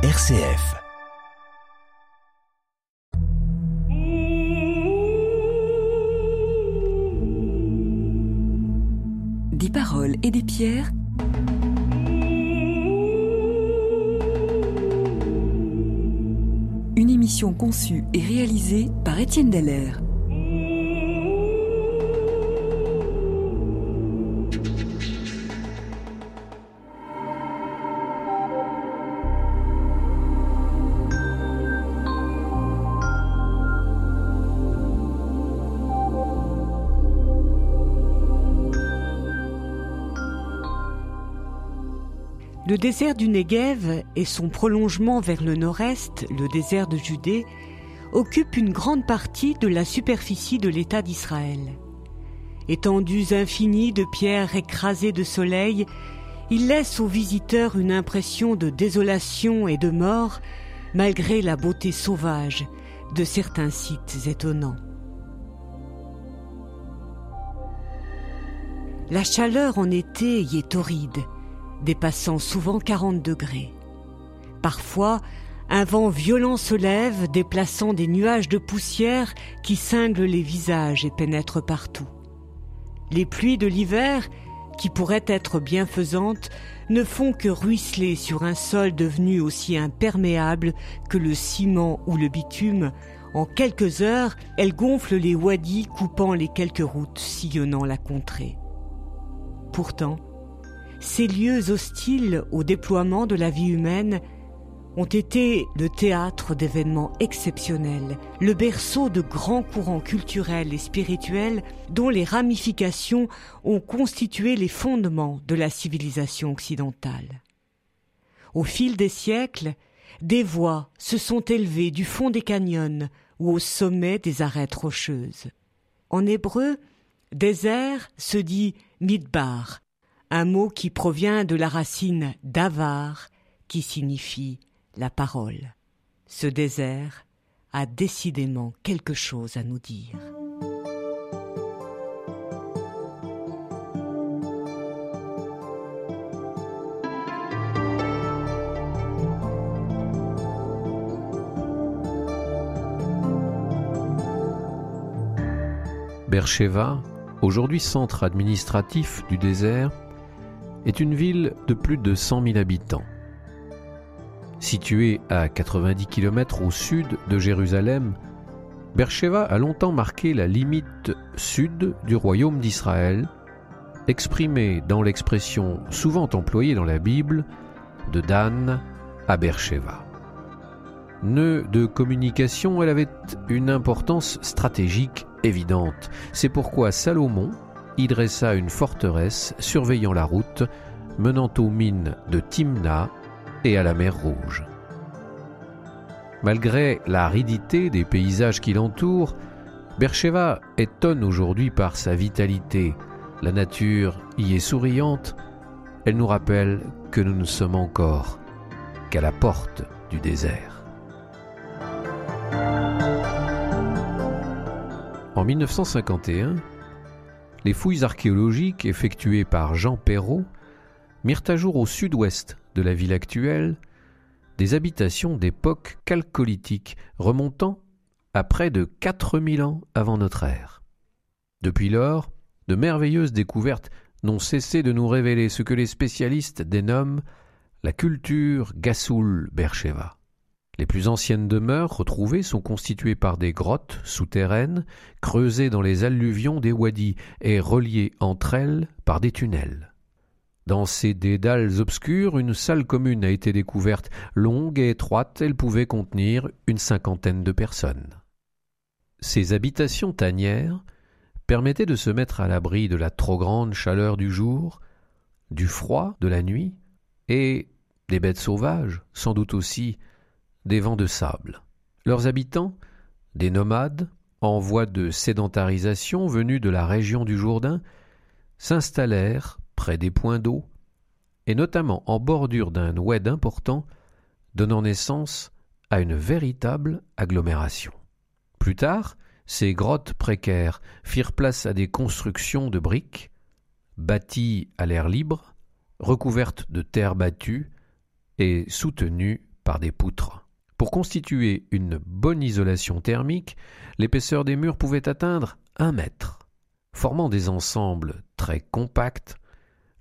RCF. Des paroles et des pierres. Une émission conçue et réalisée par Étienne Deller. Le désert du Negev et son prolongement vers le nord-est, le désert de Judée, occupent une grande partie de la superficie de l'État d'Israël. Étendues infinies de pierres écrasées de soleil, ils laissent aux visiteurs une impression de désolation et de mort, malgré la beauté sauvage de certains sites étonnants. La chaleur en été y est torride dépassant souvent 40 degrés. Parfois, un vent violent se lève, déplaçant des nuages de poussière qui cinglent les visages et pénètrent partout. Les pluies de l'hiver, qui pourraient être bienfaisantes, ne font que ruisseler sur un sol devenu aussi imperméable que le ciment ou le bitume. En quelques heures, elles gonflent les wadis coupant les quelques routes sillonnant la contrée. Pourtant, ces lieux hostiles au déploiement de la vie humaine ont été le théâtre d'événements exceptionnels, le berceau de grands courants culturels et spirituels dont les ramifications ont constitué les fondements de la civilisation occidentale. Au fil des siècles, des voix se sont élevées du fond des canyons ou au sommet des arêtes rocheuses. En hébreu, désert se dit midbar, un mot qui provient de la racine d'avar, qui signifie la parole. Ce désert a décidément quelque chose à nous dire. Bercheva, aujourd'hui centre administratif du désert, est une ville de plus de 100 000 habitants. Située à 90 km au sud de Jérusalem, Beersheba a longtemps marqué la limite sud du royaume d'Israël, exprimée dans l'expression souvent employée dans la Bible de Dan à Beersheba. Nœud de communication, elle avait une importance stratégique évidente. C'est pourquoi Salomon, y dressa une forteresse surveillant la route menant aux mines de Timna et à la mer Rouge. Malgré l'aridité des paysages qui l'entourent, Bercheva étonne aujourd'hui par sa vitalité. La nature y est souriante. Elle nous rappelle que nous ne sommes encore qu'à la porte du désert. En 1951, les fouilles archéologiques effectuées par Jean Perrault mirent à jour au sud-ouest de la ville actuelle des habitations d'époque calcolithique remontant à près de 4000 ans avant notre ère. Depuis lors, de merveilleuses découvertes n'ont cessé de nous révéler ce que les spécialistes dénomment la culture Gassoul-Bercheva. Les plus anciennes demeures retrouvées sont constituées par des grottes souterraines creusées dans les alluvions des wadis et reliées entre elles par des tunnels. Dans ces dédales obscurs, une salle commune a été découverte, longue et étroite, elle pouvait contenir une cinquantaine de personnes. Ces habitations tanières permettaient de se mettre à l'abri de la trop grande chaleur du jour, du froid de la nuit, et des bêtes sauvages, sans doute aussi des vents de sable. Leurs habitants, des nomades, en voie de sédentarisation venus de la région du Jourdain, s'installèrent près des points d'eau, et notamment en bordure d'un oued important, donnant naissance à une véritable agglomération. Plus tard, ces grottes précaires firent place à des constructions de briques, bâties à l'air libre, recouvertes de terre battue et soutenues par des poutres. Pour constituer une bonne isolation thermique, l'épaisseur des murs pouvait atteindre un mètre. Formant des ensembles très compacts,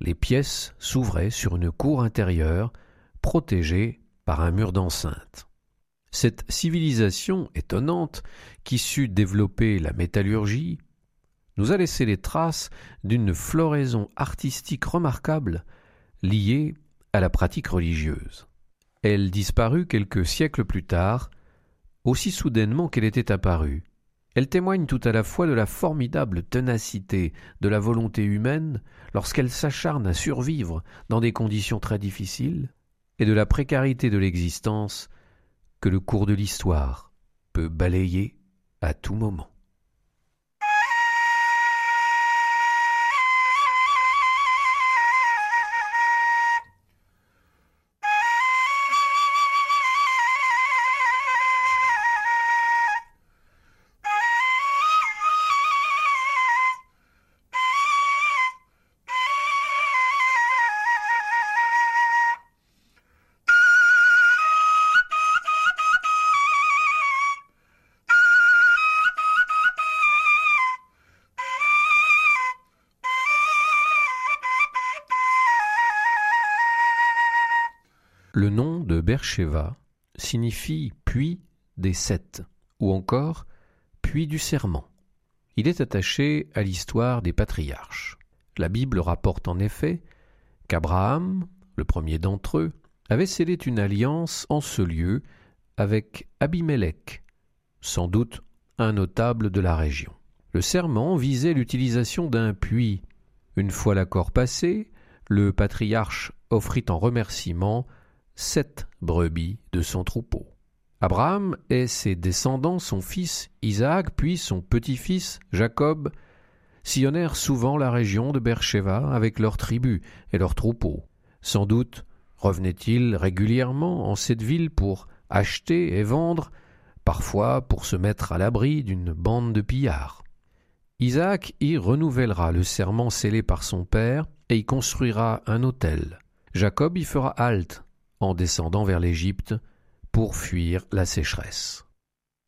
les pièces s'ouvraient sur une cour intérieure protégée par un mur d'enceinte. Cette civilisation étonnante, qui sut développer la métallurgie, nous a laissé les traces d'une floraison artistique remarquable liée à la pratique religieuse. Elle disparut quelques siècles plus tard, aussi soudainement qu'elle était apparue. Elle témoigne tout à la fois de la formidable ténacité de la volonté humaine lorsqu'elle s'acharne à survivre dans des conditions très difficiles, et de la précarité de l'existence que le cours de l'histoire peut balayer à tout moment. Le nom de Bercheva signifie puits des sept, ou encore puits du serment. Il est attaché à l'histoire des patriarches. La Bible rapporte en effet qu'Abraham, le premier d'entre eux, avait scellé une alliance en ce lieu avec Abimélec, sans doute un notable de la région. Le serment visait l'utilisation d'un puits. Une fois l'accord passé, le patriarche offrit en remerciement sept brebis de son troupeau. Abraham et ses descendants, son fils Isaac, puis son petit-fils Jacob, sillonnèrent souvent la région de Beersheba avec leurs tribus et leurs troupeaux. Sans doute revenaient-ils régulièrement en cette ville pour acheter et vendre, parfois pour se mettre à l'abri d'une bande de pillards. Isaac y renouvellera le serment scellé par son père et y construira un autel. Jacob y fera halte en descendant vers l'Égypte pour fuir la sécheresse.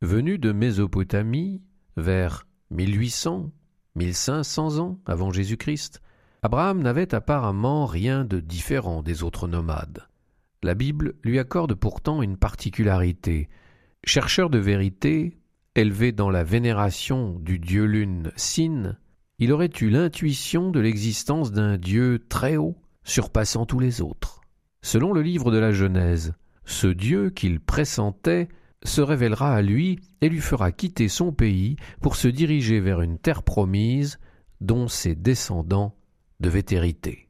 Venu de Mésopotamie vers 1800, 1500 ans avant Jésus-Christ, Abraham n'avait apparemment rien de différent des autres nomades. La Bible lui accorde pourtant une particularité. Chercheur de vérité, élevé dans la vénération du dieu lune Sin, il aurait eu l'intuition de l'existence d'un Dieu très haut, surpassant tous les autres. Selon le livre de la Genèse, ce Dieu qu'il pressentait se révélera à lui et lui fera quitter son pays pour se diriger vers une terre promise dont ses descendants devaient hériter.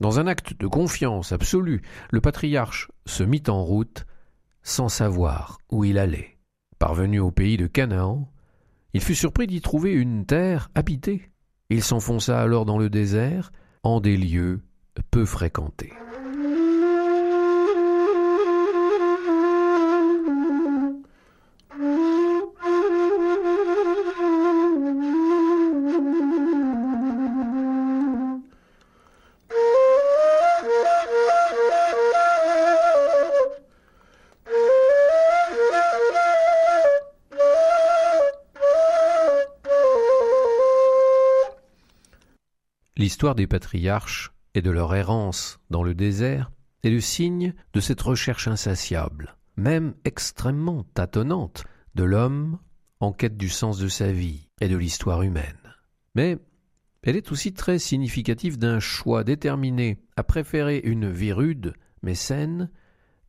Dans un acte de confiance absolue, le patriarche se mit en route sans savoir où il allait. Parvenu au pays de Canaan, il fut surpris d'y trouver une terre habitée. Il s'enfonça alors dans le désert, en des lieux peu fréquentés. L'histoire des patriarches et de leur errance dans le désert est le signe de cette recherche insatiable, même extrêmement tâtonnante, de l'homme en quête du sens de sa vie et de l'histoire humaine. Mais elle est aussi très significative d'un choix déterminé à préférer une vie rude mais saine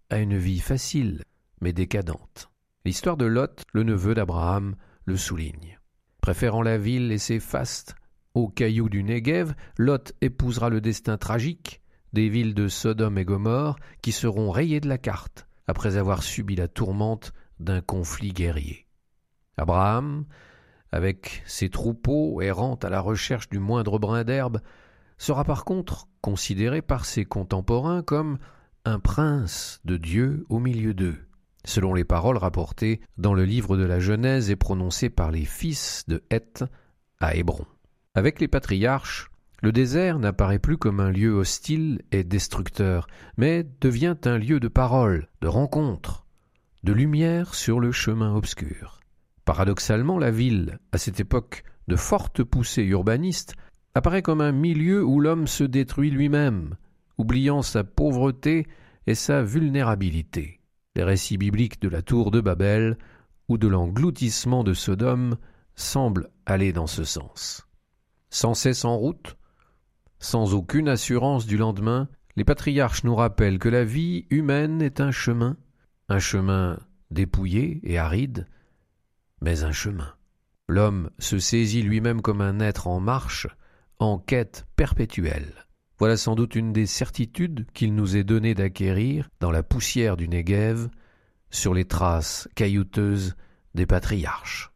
à une vie facile mais décadente. L'histoire de Lot, le neveu d'Abraham, le souligne. Préférant la ville et ses fastes au caillou du Negev, Lot épousera le destin tragique des villes de Sodome et Gomorre qui seront rayées de la carte après avoir subi la tourmente d'un conflit guerrier. Abraham, avec ses troupeaux errant à la recherche du moindre brin d'herbe, sera par contre considéré par ses contemporains comme un prince de Dieu au milieu d'eux, selon les paroles rapportées dans le livre de la Genèse et prononcées par les fils de Heth à Hébron. Avec les patriarches, Le désert n'apparaît plus comme un lieu hostile et destructeur, mais devient un lieu de parole, de rencontre, de lumière sur le chemin obscur. Paradoxalement, la ville, à cette époque de forte poussée urbaniste, apparaît comme un milieu où l'homme se détruit lui-même, oubliant sa pauvreté et sa vulnérabilité. Les récits bibliques de la tour de Babel ou de l'engloutissement de Sodome semblent aller dans ce sens. Sans cesse en route, sans aucune assurance du lendemain, les patriarches nous rappellent que la vie humaine est un chemin, un chemin dépouillé et aride, mais un chemin. L'homme se saisit lui-même comme un être en marche, en quête perpétuelle. Voilà sans doute une des certitudes qu'il nous est donné d'acquérir dans la poussière du Negev, sur les traces caillouteuses des patriarches.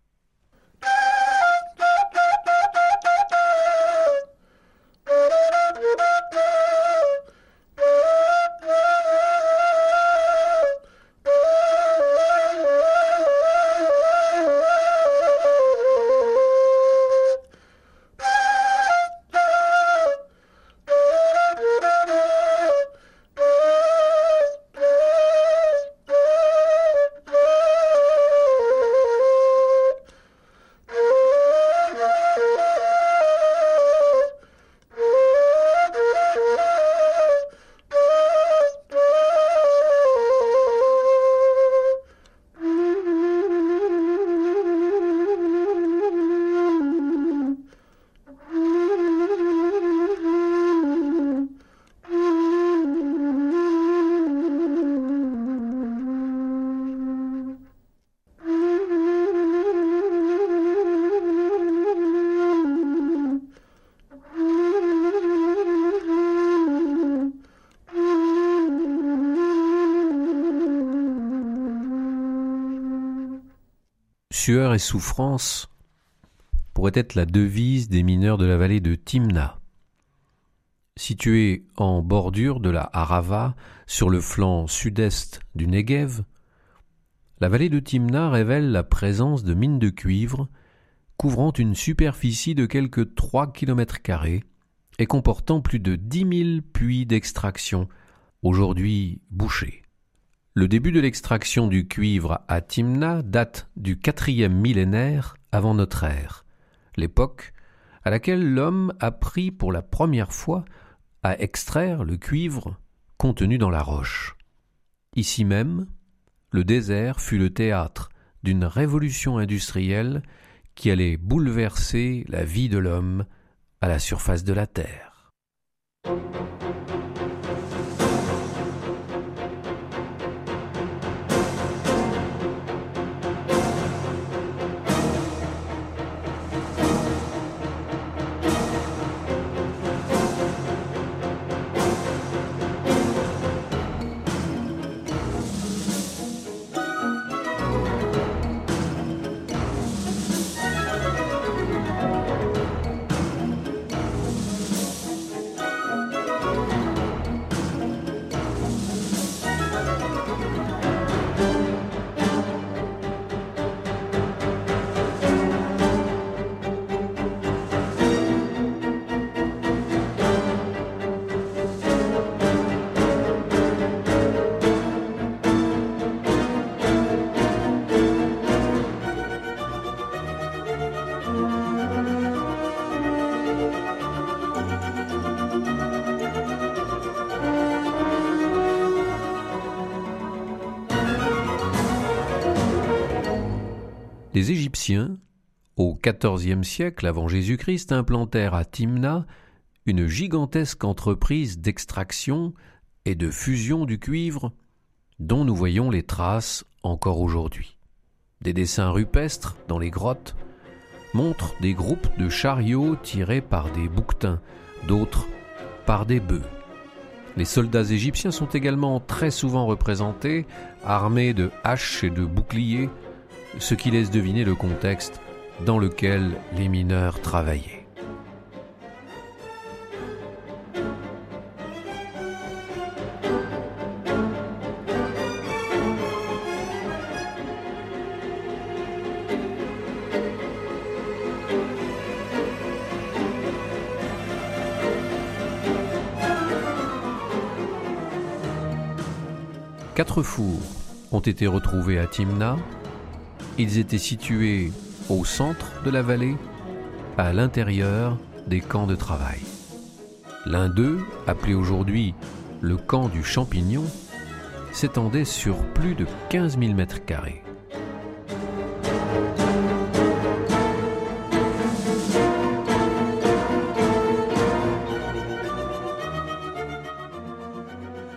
Sueur et souffrance pourrait être la devise des mineurs de la vallée de Timna. Située en bordure de la Harava, sur le flanc sud-est du Negev, la vallée de Timna révèle la présence de mines de cuivre couvrant une superficie de trois kilomètres carrés et comportant plus de dix mille puits d'extraction, aujourd'hui bouchés. Le début de l'extraction du cuivre à Timna date du quatrième millénaire avant notre ère, l'époque à laquelle l'homme apprit pour la première fois à extraire le cuivre contenu dans la roche. Ici même, le désert fut le théâtre d'une révolution industrielle qui allait bouleverser la vie de l'homme à la surface de la terre. Les Égyptiens, au XIVe siècle avant Jésus-Christ, implantèrent à Timna une gigantesque entreprise d'extraction et de fusion du cuivre dont nous voyons les traces encore aujourd'hui. Des dessins rupestres dans les grottes montrent des groupes de chariots tirés par des bouquetins, d'autres par des bœufs. Les soldats égyptiens sont également très souvent représentés, armés de haches et de boucliers, ce qui laisse deviner le contexte dans lequel les mineurs travaillaient. Quatre fours ont été retrouvés à Timna, ils étaient situés au centre de la vallée, à l'intérieur des camps de travail. L'un d'eux, appelé aujourd'hui le camp du champignon, s'étendait sur plus de 15 000 mètres carrés.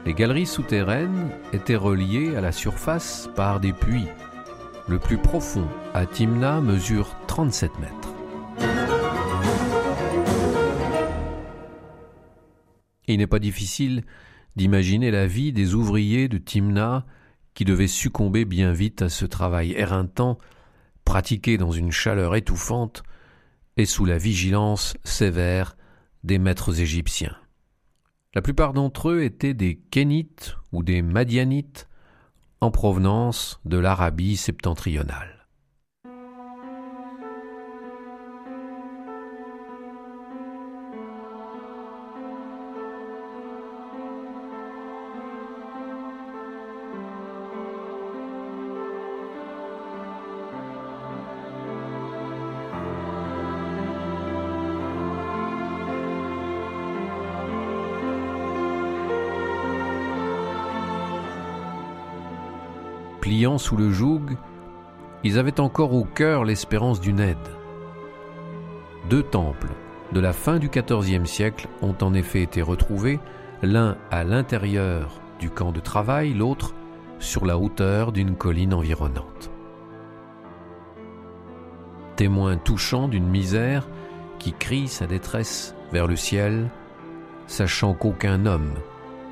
Les galeries souterraines étaient reliées à la surface par des puits. Le plus profond à Timna mesure 37 mètres. Il n'est pas difficile d'imaginer la vie des ouvriers de Timna qui devaient succomber bien vite à ce travail éreintant, pratiqué dans une chaleur étouffante et sous la vigilance sévère des maîtres égyptiens. La plupart d'entre eux étaient des Kénites ou des Madianites en provenance de l'Arabie septentrionale. Pliant sous le joug, ils avaient encore au cœur l'espérance d'une aide. Deux temples de la fin du XIVe siècle ont en effet été retrouvés, l'un à l'intérieur du camp de travail, l'autre sur la hauteur d'une colline environnante. Témoin touchant d'une misère qui crie sa détresse vers le ciel, sachant qu'aucun homme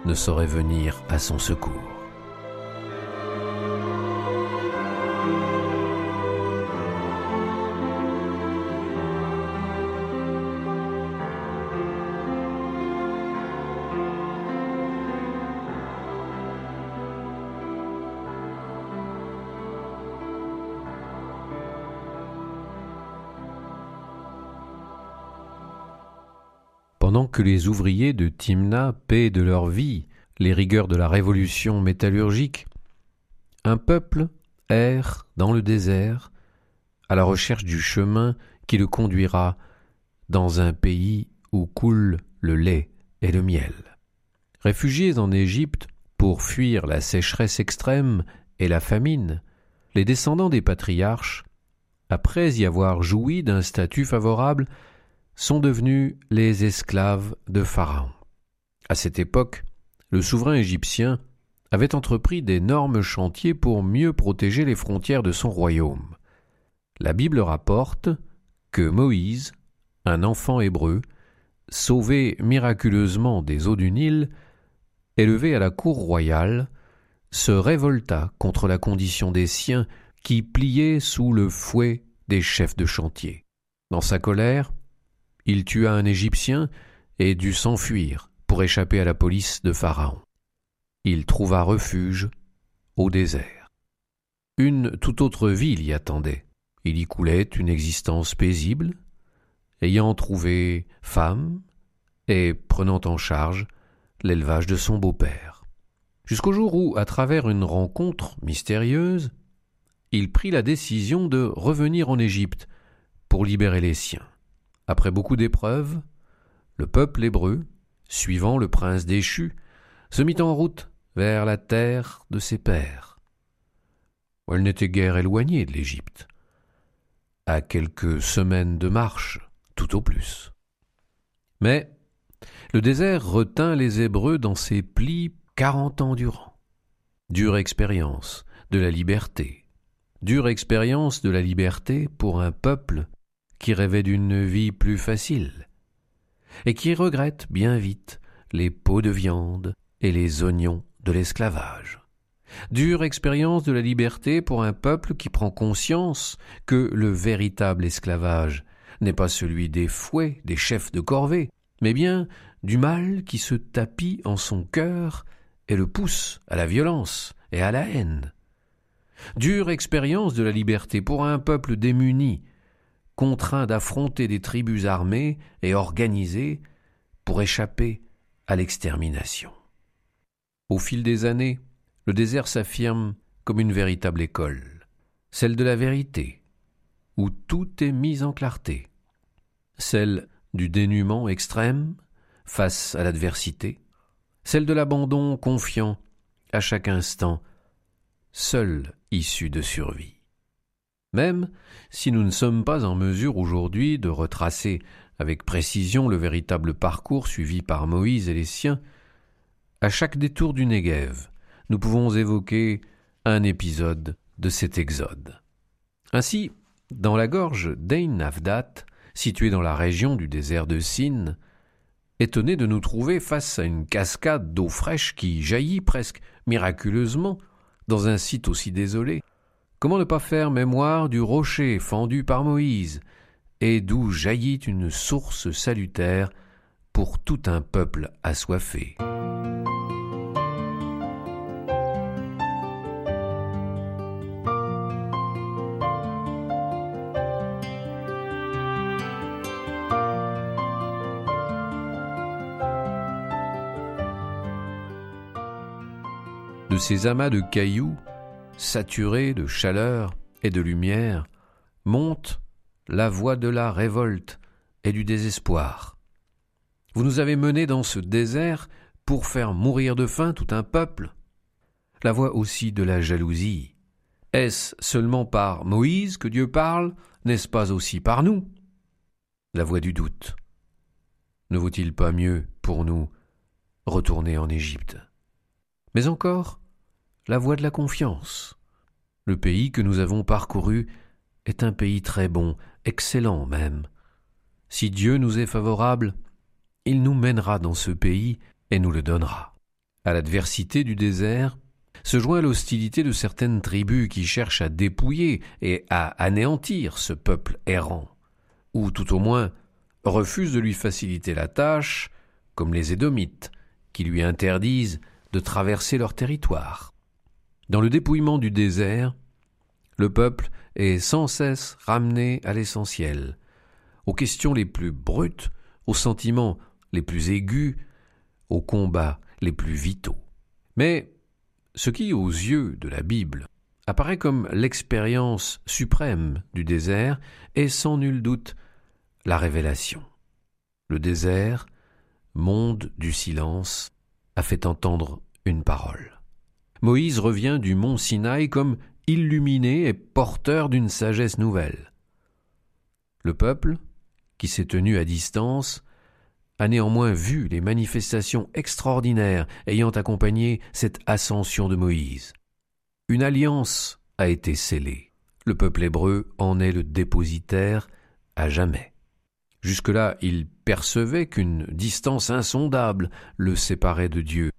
ne saurait venir à son secours. Pendant que les ouvriers de Timna paient de leur vie les rigueurs de la révolution métallurgique, un peuple erre dans le désert à la recherche du chemin qui le conduira dans un pays où coule le lait et le miel. Réfugiés en Égypte pour fuir la sécheresse extrême et la famine, les descendants des patriarches, après y avoir joui d'un statut favorable, sont devenus les esclaves de Pharaon. À cette époque, le souverain égyptien avait entrepris d'énormes chantiers pour mieux protéger les frontières de son royaume. La Bible rapporte que Moïse, un enfant hébreu, sauvé miraculeusement des eaux du Nil, élevé à la cour royale, se révolta contre la condition des siens qui pliaient sous le fouet des chefs de chantier. Dans sa colère, il tua un Égyptien et dut s'enfuir pour échapper à la police de Pharaon. Il trouva refuge au désert. Une toute autre vie l'y attendait. Il y coulait une existence paisible, ayant trouvé femme et prenant en charge l'élevage de son beau-père. Jusqu'au jour où, à travers une rencontre mystérieuse, il prit la décision de revenir en Égypte pour libérer les siens. Après beaucoup d'épreuves, le peuple hébreu, suivant le prince déchu, se mit en route vers la terre de ses pères. Elle n'était guère éloignée de l'Égypte, à quelques semaines de marche, tout au plus. Mais le désert retint les Hébreux dans ses plis quarante ans durant. Dure expérience de la liberté, dure expérience de la liberté pour un peuple qui rêvait d'une vie plus facile, et qui regrette bien vite les pots de viande et les oignons de l'esclavage. Dure expérience de la liberté pour un peuple qui prend conscience que le véritable esclavage n'est pas celui des fouets, des chefs de corvée, mais bien du mal qui se tapit en son cœur et le pousse à la violence et à la haine. Dure expérience de la liberté pour un peuple démuni contraint d'affronter des tribus armées et organisées pour échapper à l'extermination. Au fil des années, le désert s'affirme comme une véritable école, celle de la vérité, où tout est mis en clarté, celle du dénuement extrême face à l'adversité, celle de l'abandon confiant à chaque instant, seule issue de survie. Même si nous ne sommes pas en mesure aujourd'hui de retracer avec précision le véritable parcours suivi par Moïse et les siens, à chaque détour du Négev, nous pouvons évoquer un épisode de cet exode. Ainsi, dans la gorge d'Ein Avdat, située dans la région du désert de Sin, étonné de nous trouver face à une cascade d'eau fraîche qui jaillit presque miraculeusement dans un site aussi désolé. Comment ne pas faire mémoire du rocher fendu par Moïse, et d'où jaillit une source salutaire pour tout un peuple assoiffé? De ces amas de cailloux, saturés de chaleur et de lumière, monte la voix de la révolte et du désespoir. Vous nous avez menés dans ce désert pour faire mourir de faim tout un peuple. La voix aussi de la jalousie. Est-ce seulement par Moïse que Dieu parle N'est-ce pas aussi par nous? La voix du doute. Ne vaut-il pas mieux pour nous retourner en Égypte? Mais encore la voie de la confiance. Le pays que nous avons parcouru est un pays très bon, excellent même. Si Dieu nous est favorable, il nous mènera dans ce pays et nous le donnera. À l'adversité du désert se joint l'hostilité de certaines tribus qui cherchent à dépouiller et à anéantir ce peuple errant, ou tout au moins refusent de lui faciliter la tâche, comme les Édomites, qui lui interdisent de traverser leur territoire. Dans le dépouillement du désert, le peuple est sans cesse ramené à l'essentiel, aux questions les plus brutes, aux sentiments les plus aigus, aux combats les plus vitaux. Mais ce qui, aux yeux de la Bible, apparaît comme l'expérience suprême du désert est sans nul doute la révélation. Le désert, monde du silence, a fait entendre une parole. Moïse revient du mont Sinaï comme illuminé et porteur d'une sagesse nouvelle. Le peuple, qui s'est tenu à distance, a néanmoins vu les manifestations extraordinaires ayant accompagné cette ascension de Moïse. Une alliance a été scellée. Le peuple hébreu en est le dépositaire à jamais. Jusque-là, il percevait qu'une distance insondable le séparait de Dieu.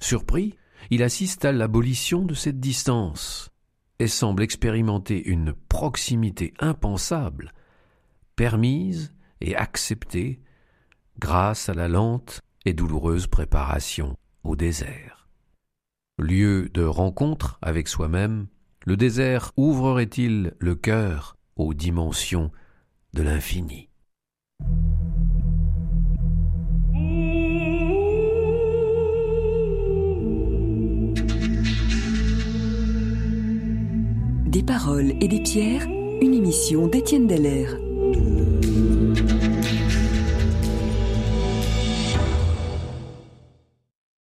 Surpris, il assiste à l'abolition de cette distance et semble expérimenter une proximité impensable, permise et acceptée grâce à la lente et douloureuse préparation au désert. Lieu de rencontre avec soi-même, le désert ouvrerait-il le cœur aux dimensions de l'infini? Des paroles et des pierres, une émission d'Étienne Dallaire.